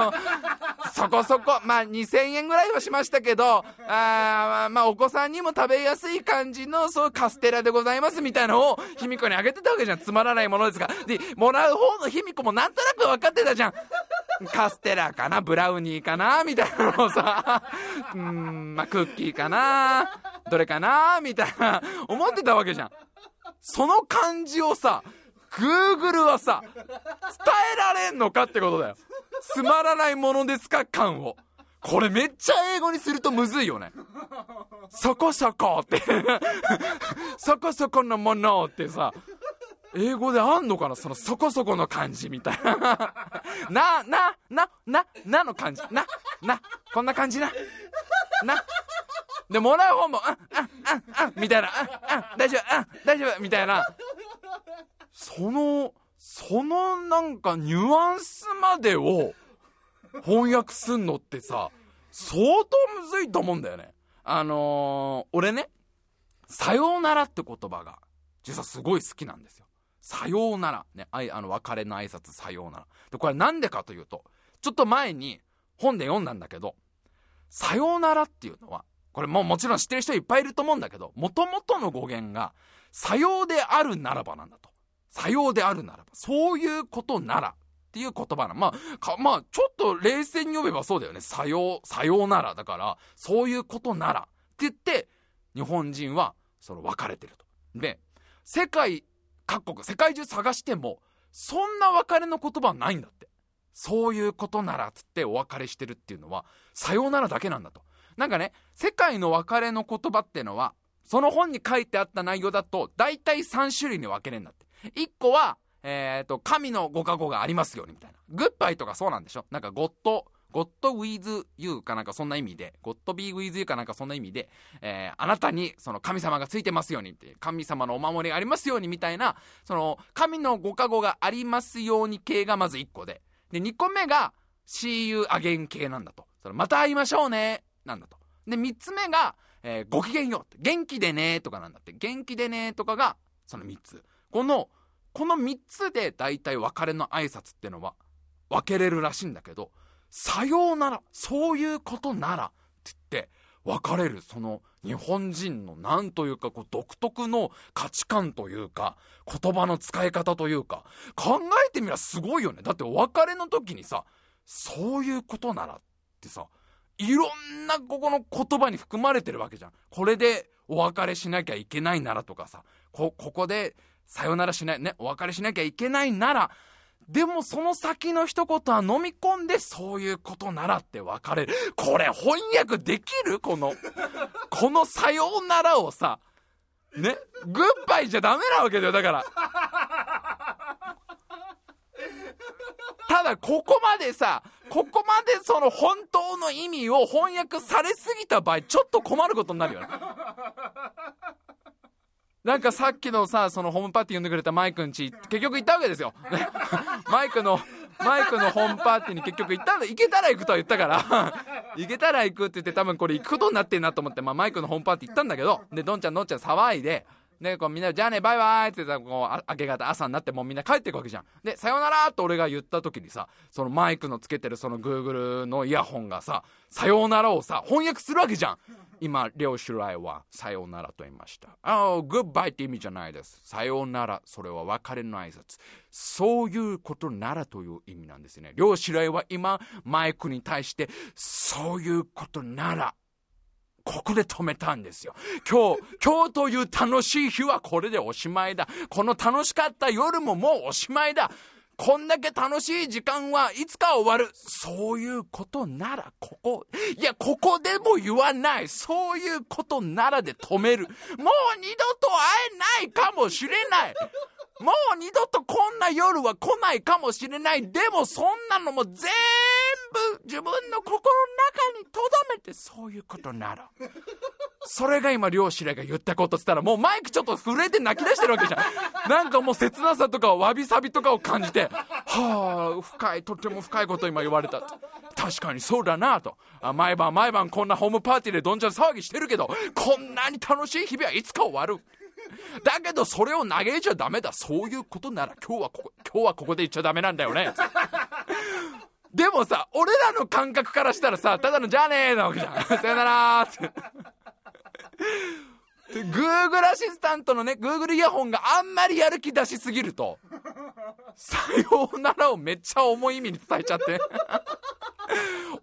Speaker 1: そこそこ、まあ2000円ぐらいはしましたけど、あまあお子さんにも食べやすい感じのそうカステラでございますみたいなのを卑弥呼にあげてたわけじゃん。つまらないものですが。で、もらう方の卑弥呼もなんとなく分かってたじゃん。カステラかな？ブラウニーかな？みたいなのをさ、うん、まあクッキーかな？どれかな？みたいな、思ってたわけじゃん。その感じをさ、Google はさ、伝えられんのかってことだよ。つまらないものですか？感を。これめっちゃ英語にするとむずいよね。そこそこって そこそこのものってさ、英語であんのかな？そのそこそこの感じみたいな。な、な、な、な、なの感じ。な、な、こんな感じな。な、で、もらう方も、あ、あ、あ、あ、みたいな、あ、あ、大丈夫、あ、大丈夫、みたいな。その、そのなんかニュアンスまでを翻訳すんのってさ、相当むずいと思うんだよね。あのー、俺ね、さようならって言葉が、実はすごい好きなんですよ。さようなら。ね、あい、あの、別れの挨拶さようなら。で、これなんでかというと、ちょっと前に本で読んだんだけど、さようならっていうのは、これももちろん知ってる人いっぱいいると思うんだけど、もともとの語源が、さようであるならばなんだと。さようであるならば。そういうことなら。っていう言葉な。まあ、か、まあ、ちょっと冷静に読めばそうだよね。さよう、さようなら。だから、そういうことなら。って言って、日本人は、その、別れてると。で、世界各国、世界中探しても、そんな別れの言葉はないんだって。そういうことなら、つってお別れしてるっていうのは、さようならだけなんだと。なんかね、世界の別れの言葉っていうのは、その本に書いてあった内容だと、大体3種類に分けれるんだって。1個は、えっ、と、神のご加護がありますようにみたいな。グッバイとかそうなんでしょ？なんかゴッド、ゴッド with you かなんかそんな意味で、ゴッド be with you かなんかそんな意味で、えー、あなたにその神様がついてますようにって、神様のお守りがありますようにみたいな、その神のご加護がありますように系がまず1個で、で、2個目が see you again 系なんだと。そのまた会いましょうね、なんだと。で、3つ目が、えー、ごきげんよう、元気でねとかなんだって、元気でねとかがその3つ。この、この3つで大体別れの挨拶ってのは分けれるらしいんだけど、さようなら、そういうことならって言って、別れる、その日本人のなんというかこう独特の価値観というか、言葉の使い方というか、考えてみりゃすごいよね。だってお別れの時にさ、そういうことならってさ、いろんなここの言葉に含まれてるわけじゃん。これでお別れしなきゃいけないならとかさ、こ、ここでさよならしない、ね、お別れしなきゃいけないなら、でもその先の一言は飲み込んでそういうことならって別れる。これ翻訳できる？この、このさようならをさ、ね、グッバイじゃダメなわけだよ、だから。ただ、ここまでさ、ここまでその本当の意味を翻訳されすぎた場合、ちょっと困ることになるよね。なんかさっきのさ、そのホームパーティー呼んでくれたマイクんち、結局行ったわけですよ。マイクの、マイクのホームパーティーに結局行ったんだ。行けたら行くとは言ったから、行けたら行くって言って多分これ行くことになってんなと思って、まあマイクのホームパーティー行ったんだけど、で、どんちゃんのんちゃん騒いで、で、こうみんな、じゃあね、バイバイって言ったら、こう、明け方、朝になってもうみんな帰っていくわけじゃん。で、さよならと俺が言った時にさ、そのマイクのつけてるその Google のイヤホンがさ、さようならをさ、翻訳するわけじゃん。今、両種類は、さようならと言いました。ああ、グッバイって意味じゃないです。さようなら、それは別れの挨拶。そういうことならという意味なんですね。両種類は今、マイクに対して、そういうことなら、ここで止めたんですよ。今日、今日という楽しい日はこれでおしまいだ。この楽しかった夜ももうおしまいだ。こんだけ楽しい時間はいつか終わる。そういうことなら、ここ、いや、ここでも言わない。そういうことならで止める。もう二度と会えないかもしれない。もう二度とこんな夜は来ないかもしれない。でもそんなのも全部自分の心の中に留めてそういうことなら。それが今漁師らが言ったことっつったらもうマイクちょっと震えて泣き出してるわけじゃん。なんかもう切なさとかわびさびとかを感じて、はあ、深い、とっても深いこと今言われた。確かにそうだなと。あ毎晩毎晩こんなホームパーティーでどんちゃん騒ぎしてるけど、こんなに楽しい日々はいつか終わる。だけどそれを嘆いちゃダメだ。そういうことなら今日はここ、今日はここで言っちゃダメなんだよね。でもさ、俺らの感覚からしたらさ、ただのじゃあねーなわけじゃん。さよならって。Google アシスタントのね、Google イヤホンがあんまりやる気出しすぎると、さようならをめっちゃ重い意味に伝えちゃって。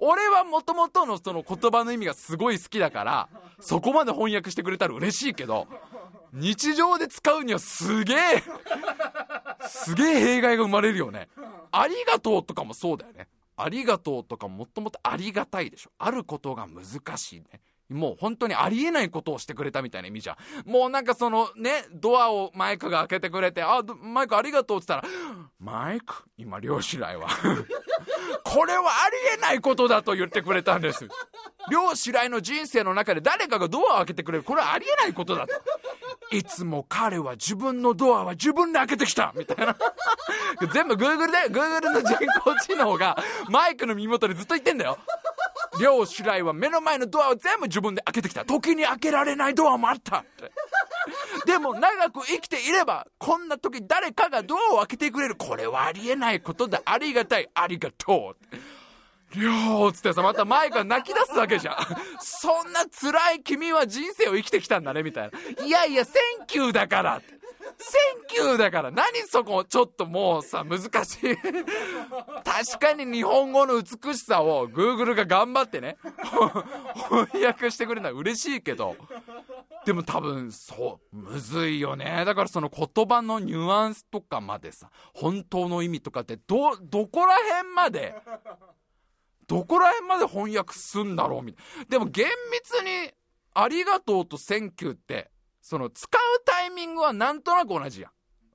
Speaker 1: 俺はもともとのその言葉の意味がすごい好きだから、そこまで翻訳してくれたら嬉しいけど、日常で使うにはすげえ、すげえ弊害が生まれるよね。ありがとうとかもそうだよね。ありがとうとかもっともっとありがたいでしょ。あることが難しいね。もう本当にありえないことをしてくれたみたいな意味じゃん。もうなんかそのね、ドアをマイクが開けてくれて、あ、マイクありがとうって言ったら、マイク？今、漁師来は。これはありえないことだと言ってくれたんです。漁師来の人生の中で誰かがドアを開けてくれる。これはありえないことだと。いつも彼は自分のドアは自分で開けてきたみたいな。全部 Google で、Google の人工知能がマイクの耳元でずっと言ってんだよ。漁師来は目の前のドアを全部自分で開けてきた。時に開けられないドアもあったって。でも長く生きていれば、こんな時誰かがドアを開けてくれる。これはありえないことでありがたい。ありがとう。りょうつってさ、また前から泣き出すわけじゃん。そんな辛い君は人生を生きてきたんだね、みたいな。いやいや、センキューだから。センキューだから。何そこ、ちょっともうさ、難しい。確かに日本語の美しさを Google が頑張ってね、翻訳してくれるのは嬉しいけど、でも多分、そう、むずいよね。だからその言葉のニュアンスとかまでさ、本当の意味とかって、ど、どこら辺まで、どこら辺まで翻訳すんだろうみたいな。でも厳密に、ありがとうと thank you って、その使うタイミングはなんとなく同じやん。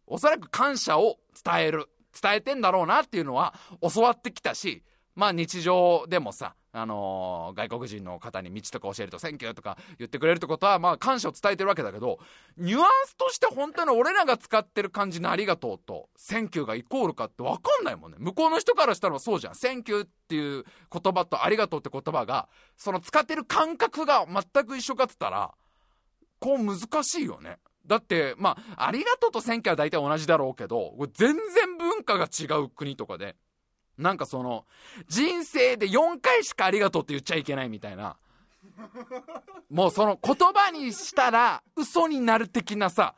Speaker 1: おそらく感謝を伝える。伝えてんだろうなっていうのは教わってきたし、まあ日常でもさ、あのー、外国人の方に道とか教えると「thank you」とか言ってくれるってことはまあ感謝を伝えてるわけだけどニュアンスとして本当に俺らが使ってる感じの「ありがとう」と「thank you」がイコールかって分かんないもんね向こうの人からしたらそうじゃん「thank you」っていう言葉と「ありがとう」って言葉がその使ってる感覚が全く一緒かっつったらこう難しいよねだってまあ「ありがとう」と「センキュー」は大体同じだろうけど全然文化が違う国とかで。なんかその、人生で4回しかありがとうって言っちゃいけないみたいな。もうその言葉にしたら嘘になる的なさ、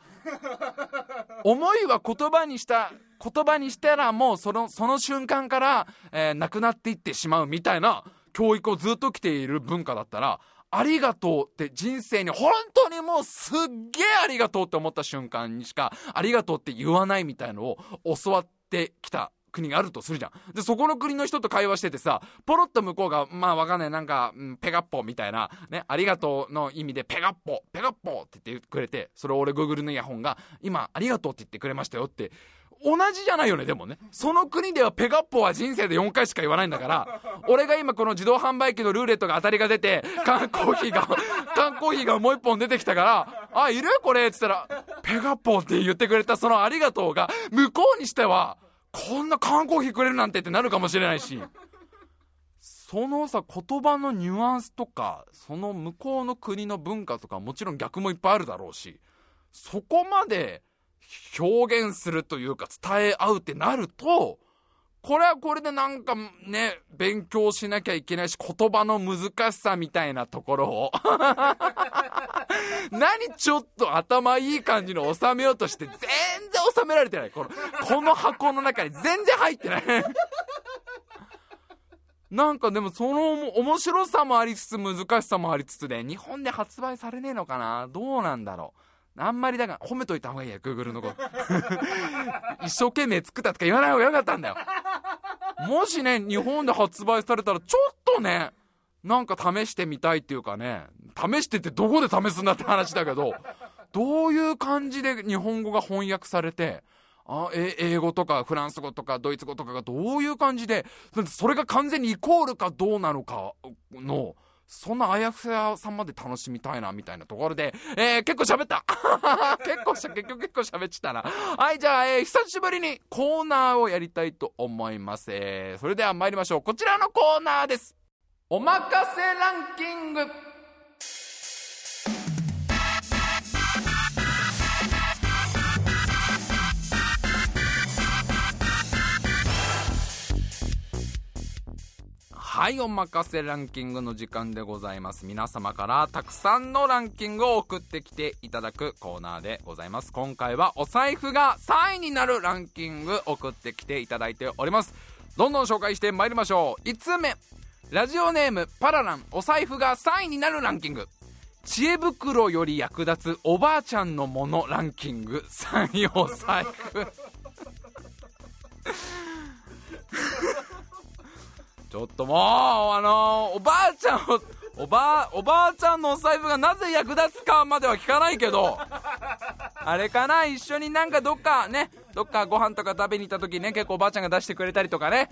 Speaker 1: 思いは言葉にした、言葉にしたらもうその、その瞬間から、え、なくなっていってしまうみたいな教育をずっと来ている文化だったら、ありがとうって人生に本当にもうすっげえありがとうって思った瞬間にしかありがとうって言わないみたいのを教わってきた国があるとするじゃん。で、そこの国の人と会話しててさ、ポロッと向こうが、まあわかんない、なんか、うん、ペガッポみたいな、ね、ありがとうの意味で、ペガッポ、ペガッポって言ってくれて、それを俺 Google のイヤホンが、今、ありがとうって言ってくれましたよって、同じじゃないよね、でもね。その国ではペガッポは人生で4回しか言わないんだから、俺が今この自動販売機のルーレットが当たりが出て、缶コーヒーが、缶コーヒーがもう一本出てきたから、あ、いるこれっつったら、ペガッポって言ってくれたそのありがとうが、向こうにしては、こんな缶コーヒーくれるなんてってなるかもしれないし。そのさ言葉のニュアンスとかその向こうの国の文化とかもちろん逆もいっぱいあるだろうしそこまで表現するというか伝え合うってなるとこれはこれでなんかね、勉強しなきゃいけないし、言葉の難しさみたいなところを 何ちょっと頭いい感じの収めようとして全然収められてない。この、この箱の中に全然入ってない なんかでもその面白さもありつつ難しさもありつつで、日本で発売されねえのかなどうなんだろう。あんまりだから褒めといた方がいいや、Google のこと。一生懸命作ったとか言わない方がよかったんだよ。もしね、日本で発売されたら、ちょっとね、なんか試してみたいっていうかね、試してってどこで試すんだって話だけど、どういう感じで日本語が翻訳されて、あえ英語とかフランス語とかドイツ語とかがどういう感じで、それが完全にイコールかどうなのかの、そんなあやふやさんまで楽しみたいな、みたいなところで、えー、結構喋った 結構しゃ、結局結構喋ってたな。はい、じゃあ、えー、久しぶりにコーナーをやりたいと思います。えー、それでは参りましょう。こちらのコーナーです。おまかせランキングはい、おまかせランキングの時間でございます。皆様からたくさんのランキングを送ってきていただくコーナーでございます。今回はお財布が3位になるランキング送ってきていただいております。どんどん紹介してまいりましょう。5つ目、ラジオネームパララン、お財布が3位になるランキング。知恵袋より役立つおばあちゃんのものランキング3位お財布ちょっともう、あのー、おばあちゃんを、おばあ、おばあちゃんのお財布がなぜ役立つかまでは聞かないけど、あれかな？一緒になんかどっかね、どっかご飯とか食べに行った時ね、結構おばあちゃんが出してくれたりとかね。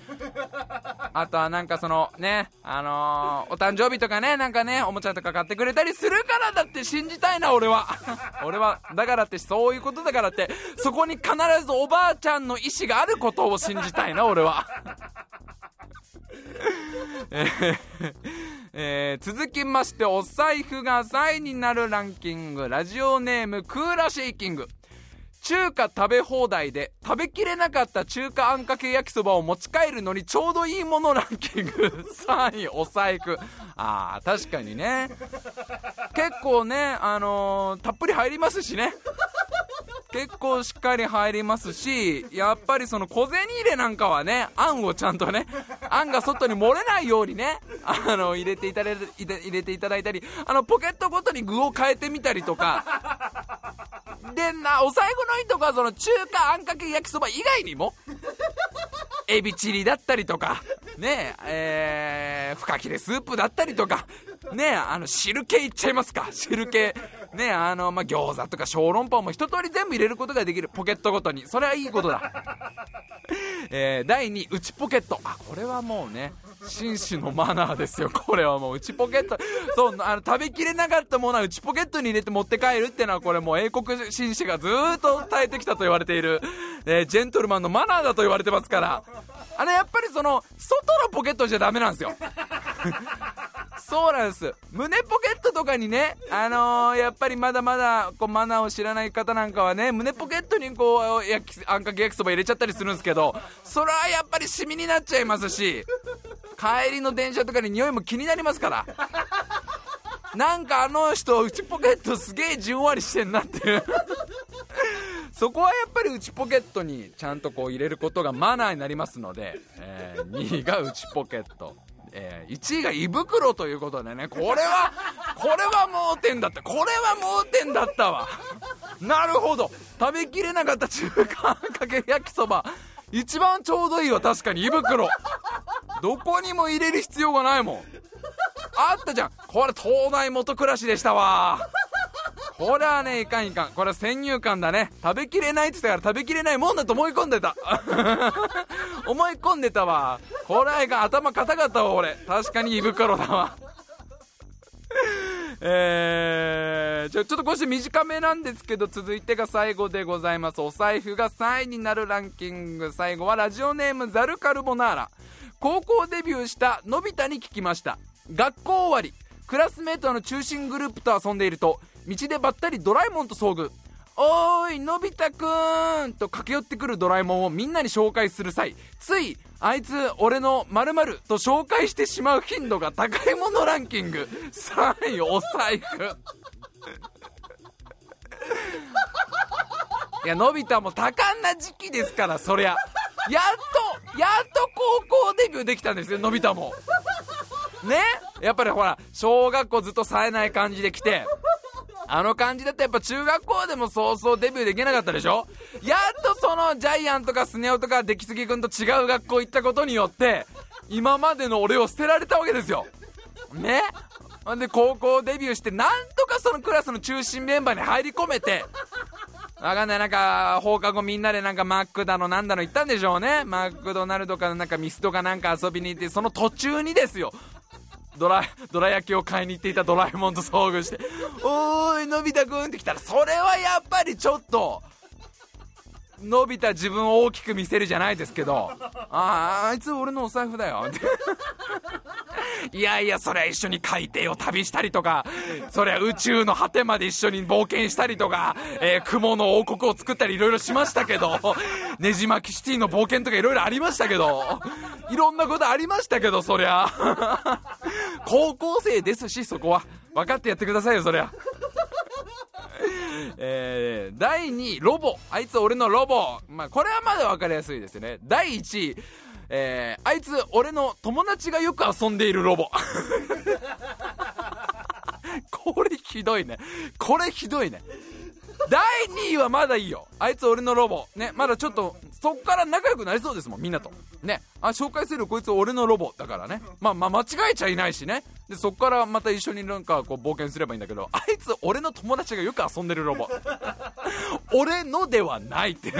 Speaker 1: あとはなんかそのねあのーお誕生日とかねなんかねおもちゃとか買ってくれたりするからだって信じたいな俺は。俺はだからってそういうことだからってそこに必ずおばあちゃんの意思があることを信じたいな俺は。えーえー続きましてお財布が3位になるランキング。ラジオネームクーラシェイキング。中華食べ放題で食べきれなかった中華あんかけ焼きそばを持ち帰るのにちょうどいいものランキング。3位お財布あー確かにね。結構ねあのーたっぷり入りますしね。結構しっかり入りますしやっぱりその小銭入れなんかはねあんをちゃんとねあんが外に漏れないようにねあの入れていただい入れていただいたりあのポケットごとに具を変えてみたりとかでなお最後のいいとこはその中華あんかけ焼きそば以外にも エビチリだったりとかねええー、フカヒレスープだったりとかねあの汁系いっちゃいますか？汁系ねあのまあ餃子とか小籠包も一通り全部入れることができる。ポケットごとに。それはいいことだ。えー、第2内ポケット。あこれはもうね紳士のマナーですよ。これはもう内ポケット。そうあの食べきれなかったものは内ポケットに入れて持って帰るっていうのはこれもう英国紳士がずっと耐えてきたと言われている、えージェントルマンのマナーだと言われてますから。あれやっぱりその外のポケットじゃダメなんですよ。そうなんです。胸ポケットとかにねあのーやっぱりまだまだこうマナーを知らない方なんかはね胸ポケットにこう焼きあんかけ焼きそば入れちゃったりするんですけどそれはやっぱりシミになっちゃいますし帰りの電車とかに匂いも気になりますから。なんかあの人内ポケットすげえじんわりしてんなっていう。そこはやっぱり内ポケットにちゃんとこう入れることがマナーになりますので、え2位が内ポケット、え1位が胃袋ということでねこれはこれは盲点だった。これは盲点だったわ。なるほど。食べきれなかった中華かけ焼きそば。一番ちょうどいいわ。確かに胃袋。どこにも入れる必要がないもん。あったじゃん。これ東大元暮らしでしたわ。これはねいかんいかん。これは先入観だね。食べきれないって言ってたから食べきれないもんだと思い込んでた。思い込んでたわ。これはいかん頭硬かったわ俺。確かに胃袋だわ。えー、ちょちょっとこうして短めなんですけど続いてが最後でございます。お財布が3位になるランキング。最後はラジオネームザルカルボナーラ。高校デビューしたのび太に聞きました。学校終わり。クラスメートの中心グループと遊んでいると道でばったりドラえもんと遭遇。おーいのび太くんと駆け寄ってくるドラえもんをみんなに紹介する際ついあいつ俺の〇〇と紹介してしまう頻度が高いものランキング。3位お財布いやのび太も多感な時期ですからそりゃ。やっとやっと高校デビューできたんですよのび太も。ね？やっぱりほら小学校ずっと冴えない感じで来て。あの感じだとやっぱ中学校でもそうそうデビューできなかったでしょ？やっとそのジャイアンとかスネ夫とか出来すぎ君と違う学校行ったことによって今までの俺を捨てられたわけですよね？ほんで高校デビューしてなんとかそのクラスの中心メンバーに入り込めてわかんない、なんか、放課後みんなでなんかマックだのなんだの行ったんでしょうね。マクドナルドかなんかミスドかなんか遊びに行って、その途中にですよ。ドラ、ドラ焼きを買いに行っていたドラえもんと遭遇して、おーい、のび太くんって来たら、それはやっぱりちょっと、のび太自分を大きく見せるじゃないですけど、ああ、あいつ俺のお財布だよ。っていやいや、そりゃ一緒に海底を旅したりとか、そりゃ宇宙の果てまで一緒に冒険したりとか、えー雲の王国を作ったりいろいろしましたけど、ねじ巻きシティの冒険とかいろいろありましたけど、いろんなことありましたけど、そりゃ。高校生ですし、そこは。分かってやってくださいよ、そりゃ。えー、第2位、ロボ。あいつ俺のロボ。まあ、これはまだ分かりやすいですよね。第1位、えー、あいつ俺の友達がよく遊んでいるロボ。これひどいね。これひどいね。第2位はまだいいよ。あいつ俺のロボ。ね、まだちょっと、そっから仲良くなりそうですもん、みんなと。ね。あ、紹介するこいつ俺のロボ。だからね。まあまあ間違えちゃいないしね。で、そっからまた一緒になんかこう冒険すればいいんだけど、あいつ俺の友達がよく遊んでるロボ。俺のではないって。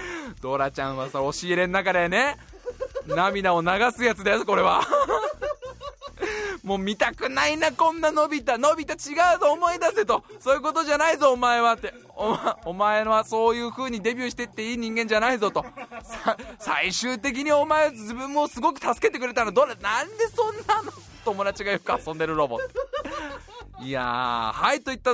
Speaker 1: ドラちゃんはさ、押し入れの中でね、涙を流すやつだよこれは。もう見たくないなこんなのび太。のび太違うぞ思い出せと。そういうことじゃないぞお前はって。お前はそういう風にデビューしてっていい人間じゃないぞと。最終的にお前自分もすごく助けてくれたの。どれなんでそんなの？友達がよく遊んでるロボ。ットいやー、はいといった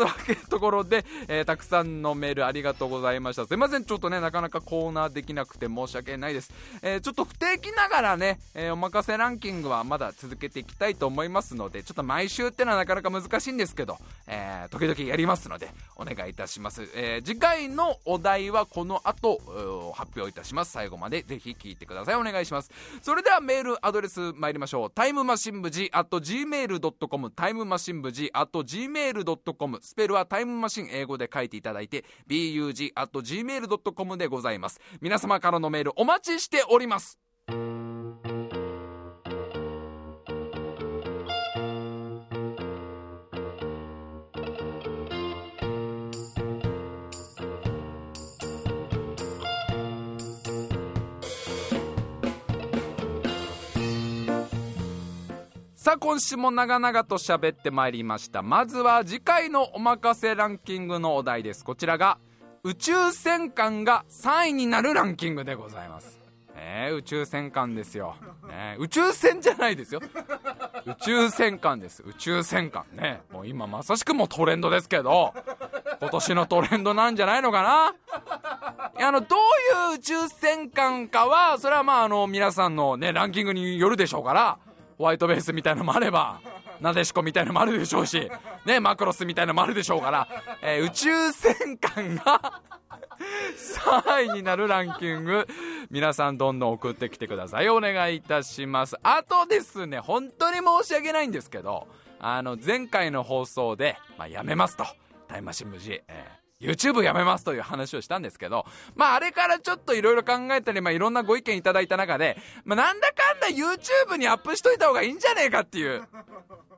Speaker 1: ところで、えー、たくさんのメールありがとうございました。すいません、ちょっとね、なかなかコーナーできなくて申し訳ないです。えー、ちょっと不定期ながらね、えー、お任せランキングはまだ続けていきたいと思いますので、ちょっと毎週ってのはなかなか難しいんですけど、え時々やりますので、お願いいたします。え次回のお題はこの後、発表いたします。最後までぜひ聞いてください。お願いします。それではメールアドレス参りましょう。タイムマシン部 G at gmail.com タイムマシン部 G at gmail.com スペルはタイムマシン英語で書いていただいて bug.gmail.com でございます。皆様からのメールお待ちしております。あ今週も長々と喋ってまいりました。まずは次回のおまかせランキングのお題です。こちらが宇宙戦艦が3位になるランキングでございます。ね宇宙戦艦ですよ、ね、宇宙船じゃないですよ。宇宙戦艦です。宇宙戦艦。ねもう今まさしくもトレンドですけど今年のトレンドなんじゃないのかな？あのどういう宇宙戦艦かはそれはまああの皆さんのねランキングによるでしょうからホワイトベースみたいなのもあれば、なでしこみたいなのもあるでしょうし、ね、マクロスみたいなのもあるでしょうから、えー、宇宙戦艦が3位になるランキング、皆さんどんどん送ってきてください。お願いいたします。あとですね、本当に申し訳ないんですけど、あの、前回の放送で、まあ、やめますと。タイムマシン無事、えー YouTube やめますという話をしたんですけど、まああれからちょっといろいろ考えたり、まあいろんなご意見いただいた中で、まあなんだかんだ YouTube にアップしといた方がいいんじゃねえかっていう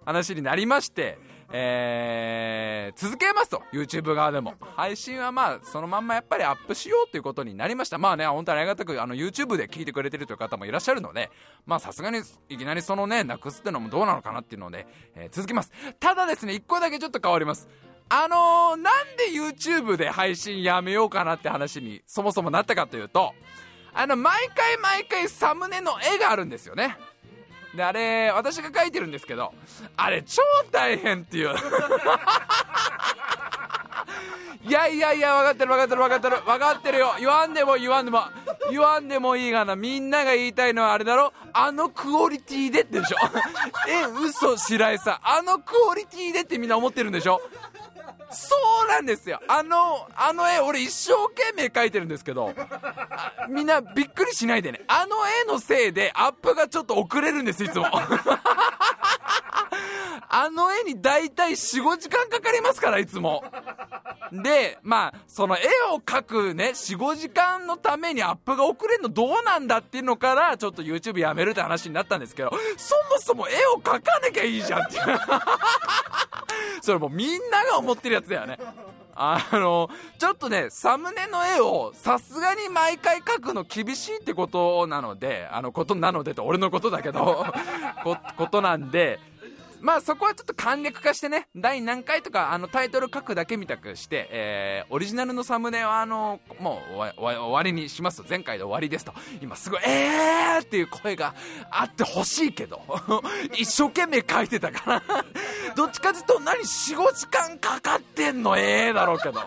Speaker 1: 話になりまして、えー、続けますと、YouTube 側でも。配信はまあ、そのまんまやっぱりアップしようということになりました。まあね、本当にありがたく、あの、YouTube で聞いてくれてるという方もいらっしゃるので、まあさすがに、いきなりそのね、なくすってのもどうなのかなっていうので、えー、続きます。ただですね、一個だけちょっと変わります。あのー、なんで YouTube で配信やめようかなって話にそもそもなったかというと、あの、毎回毎回サムネの絵があるんですよね。で、あれ、私が描いてるんですけど、あれ超大変っていう。いやいやいや、分かってる分かってる分かってる分かってるよ。言わんでも言わんでも。言わんでもいいがな。みんなが言いたいのはあれだろあのクオリティでってでしょ え、嘘白井さん。あのクオリティでってみんな思ってるんでしょそうなんですよ。あのあの絵俺一生懸命描いてるんですけどみんなびっくりしないでね。あの絵のせいでアップがちょっと遅れるんですいつも。あの絵に大体45時間かかりますからいつも。でまあその絵を描くね45時間のためにアップが遅れるのどうなんだっていうのからちょっと YouTube やめるって話になったんですけどそもそも絵を描かなきゃいいじゃんっていう。それもうみんなが思ってるやつだよね。あのちょっとねサムネの絵をさすがに毎回描くの厳しいってことなのであのことなのでと俺のことだけどことなんでまあそこはちょっと簡略化してね、第何回とかあのタイトル書くだけみたくして、えー、オリジナルのサムネはあの、もう終わりにします前回で終わりですと。今すごい、えーっていう声があってほしいけど、一生懸命書いてたから。どっちかというと何4、5時間かかってんの？ええー、だろうけど。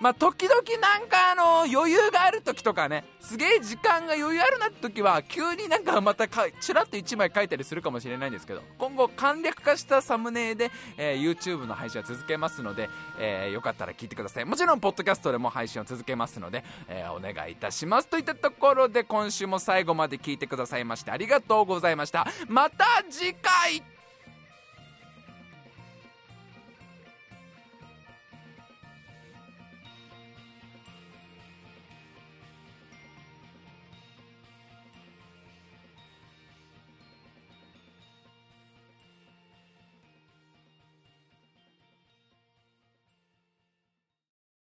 Speaker 1: まあ、時々なんかあの余裕がある時とかね。すげえ時間が余裕あるなって時は急になんかまたかちらっと1枚書いたりするかもしれないんですけど。今後簡略化したサムネで、えー、YouTube の配信は続けますので、えー、よかったら聞いてください。もちろんポッドキャストでも配信を続けますので、えー、お願いいたしますといったところで今週も最後まで聞いてくださいましてありがとうございました。また次回